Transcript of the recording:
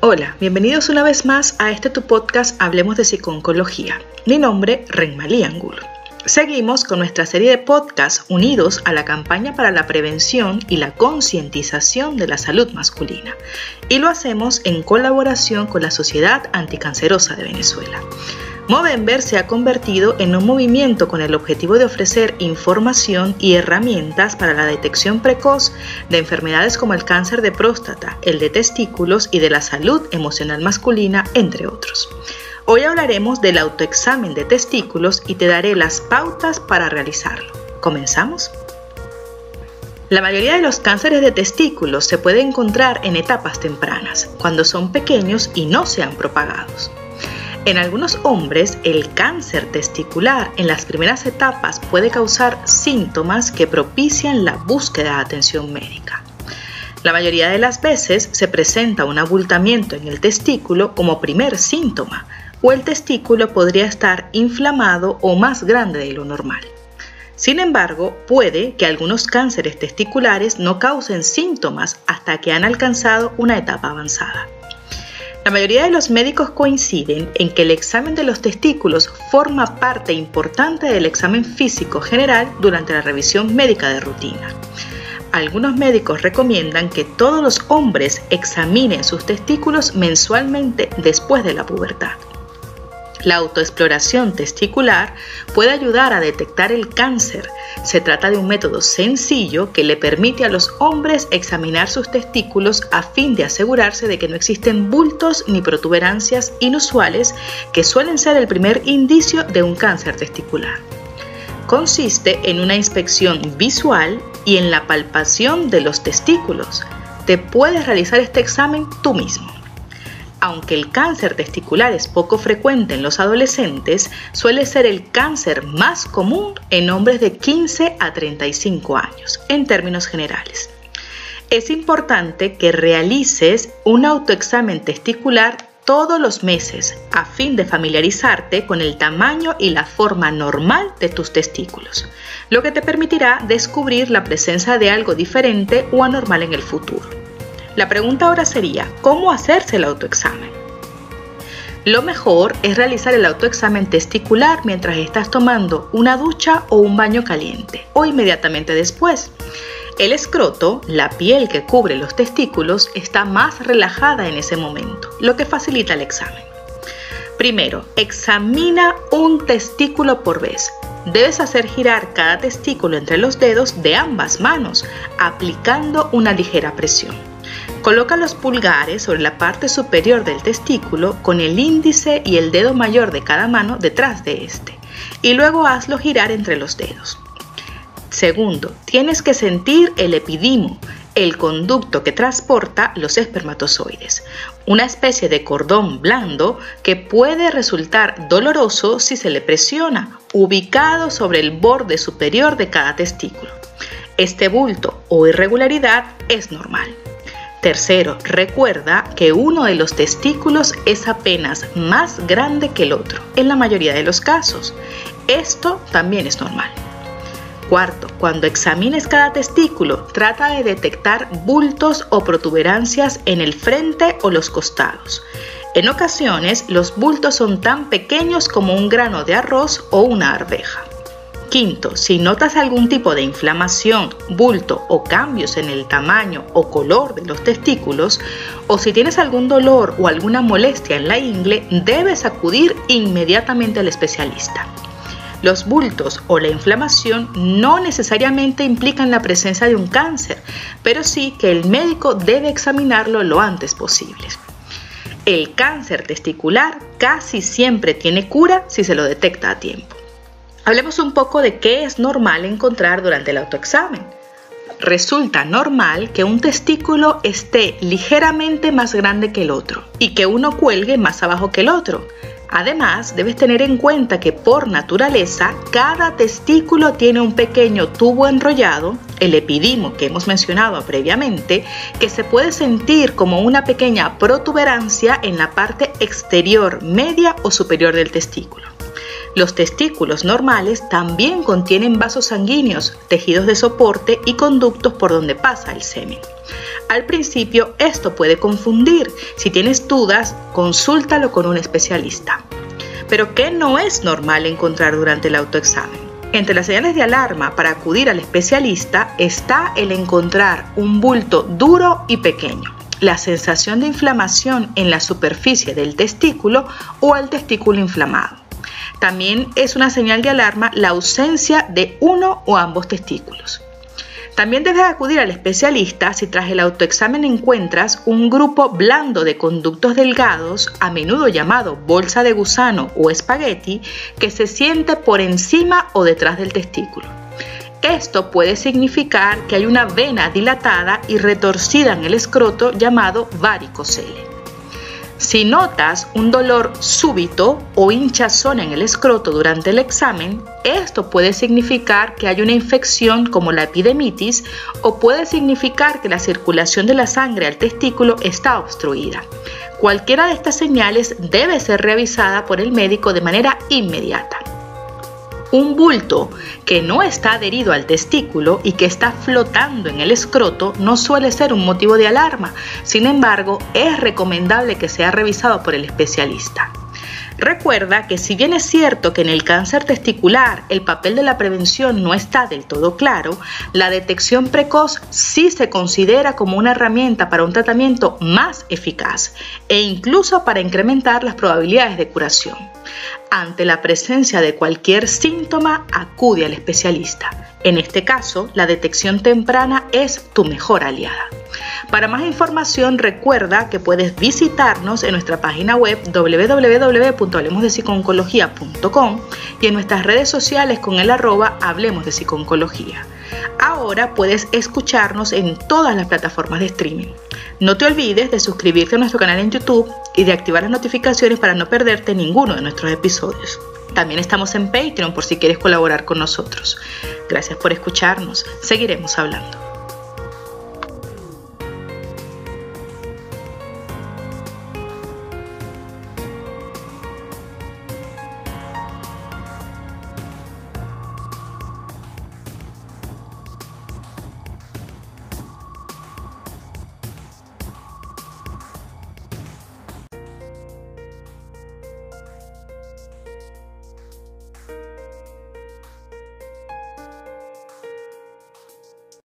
Hola, bienvenidos una vez más a este tu podcast Hablemos de Psiconcología. Mi nombre, Renmalí Angulo. Seguimos con nuestra serie de podcasts unidos a la campaña para la prevención y la concientización de la salud masculina. Y lo hacemos en colaboración con la Sociedad Anticancerosa de Venezuela. Movember se ha convertido en un movimiento con el objetivo de ofrecer información y herramientas para la detección precoz de enfermedades como el cáncer de próstata, el de testículos y de la salud emocional masculina, entre otros. Hoy hablaremos del autoexamen de testículos y te daré las pautas para realizarlo. ¿Comenzamos? La mayoría de los cánceres de testículos se puede encontrar en etapas tempranas, cuando son pequeños y no se han propagados. En algunos hombres, el cáncer testicular en las primeras etapas puede causar síntomas que propician la búsqueda de atención médica. La mayoría de las veces se presenta un abultamiento en el testículo como primer síntoma, o el testículo podría estar inflamado o más grande de lo normal. Sin embargo, puede que algunos cánceres testiculares no causen síntomas hasta que han alcanzado una etapa avanzada. La mayoría de los médicos coinciden en que el examen de los testículos forma parte importante del examen físico general durante la revisión médica de rutina. Algunos médicos recomiendan que todos los hombres examinen sus testículos mensualmente después de la pubertad. La autoexploración testicular puede ayudar a detectar el cáncer. Se trata de un método sencillo que le permite a los hombres examinar sus testículos a fin de asegurarse de que no existen bultos ni protuberancias inusuales que suelen ser el primer indicio de un cáncer testicular. Consiste en una inspección visual y en la palpación de los testículos. Te puedes realizar este examen tú mismo. Aunque el cáncer testicular es poco frecuente en los adolescentes, suele ser el cáncer más común en hombres de 15 a 35 años, en términos generales. Es importante que realices un autoexamen testicular todos los meses a fin de familiarizarte con el tamaño y la forma normal de tus testículos, lo que te permitirá descubrir la presencia de algo diferente o anormal en el futuro. La pregunta ahora sería, ¿cómo hacerse el autoexamen? Lo mejor es realizar el autoexamen testicular mientras estás tomando una ducha o un baño caliente o inmediatamente después. El escroto, la piel que cubre los testículos, está más relajada en ese momento, lo que facilita el examen. Primero, examina un testículo por vez. Debes hacer girar cada testículo entre los dedos de ambas manos, aplicando una ligera presión. Coloca los pulgares sobre la parte superior del testículo con el índice y el dedo mayor de cada mano detrás de este y luego hazlo girar entre los dedos. Segundo, tienes que sentir el epidimo, el conducto que transporta los espermatozoides, una especie de cordón blando que puede resultar doloroso si se le presiona, ubicado sobre el borde superior de cada testículo. Este bulto o irregularidad es normal. Tercero, recuerda que uno de los testículos es apenas más grande que el otro, en la mayoría de los casos. Esto también es normal. Cuarto, cuando examines cada testículo, trata de detectar bultos o protuberancias en el frente o los costados. En ocasiones, los bultos son tan pequeños como un grano de arroz o una arveja. Quinto, si notas algún tipo de inflamación, bulto o cambios en el tamaño o color de los testículos, o si tienes algún dolor o alguna molestia en la ingle, debes acudir inmediatamente al especialista. Los bultos o la inflamación no necesariamente implican la presencia de un cáncer, pero sí que el médico debe examinarlo lo antes posible. El cáncer testicular casi siempre tiene cura si se lo detecta a tiempo. Hablemos un poco de qué es normal encontrar durante el autoexamen. Resulta normal que un testículo esté ligeramente más grande que el otro y que uno cuelgue más abajo que el otro. Además, debes tener en cuenta que por naturaleza cada testículo tiene un pequeño tubo enrollado, el epidimo que hemos mencionado previamente, que se puede sentir como una pequeña protuberancia en la parte exterior media o superior del testículo. Los testículos normales también contienen vasos sanguíneos, tejidos de soporte y conductos por donde pasa el semen. Al principio esto puede confundir. Si tienes dudas, consúltalo con un especialista. Pero ¿qué no es normal encontrar durante el autoexamen? Entre las señales de alarma para acudir al especialista está el encontrar un bulto duro y pequeño, la sensación de inflamación en la superficie del testículo o el testículo inflamado. También es una señal de alarma la ausencia de uno o ambos testículos. También debes acudir al especialista si tras el autoexamen encuentras un grupo blando de conductos delgados, a menudo llamado bolsa de gusano o espagueti, que se siente por encima o detrás del testículo. Esto puede significar que hay una vena dilatada y retorcida en el escroto llamado varicocele. Si notas un dolor súbito o hinchazón en el escroto durante el examen, esto puede significar que hay una infección como la epidemitis o puede significar que la circulación de la sangre al testículo está obstruida. Cualquiera de estas señales debe ser revisada por el médico de manera inmediata. Un bulto que no está adherido al testículo y que está flotando en el escroto no suele ser un motivo de alarma. Sin embargo, es recomendable que sea revisado por el especialista. Recuerda que si bien es cierto que en el cáncer testicular el papel de la prevención no está del todo claro, la detección precoz sí se considera como una herramienta para un tratamiento más eficaz e incluso para incrementar las probabilidades de curación. Ante la presencia de cualquier síntoma, acude al especialista. En este caso, la detección temprana es tu mejor aliada. Para más información, recuerda que puedes visitarnos en nuestra página web www.hablemosdepsiconcología.com y en nuestras redes sociales con el arroba Hablemos de Psiconcología. Ahora puedes escucharnos en todas las plataformas de streaming. No te olvides de suscribirte a nuestro canal en YouTube y de activar las notificaciones para no perderte ninguno de nuestros episodios. También estamos en Patreon por si quieres colaborar con nosotros. Gracias por escucharnos. Seguiremos hablando.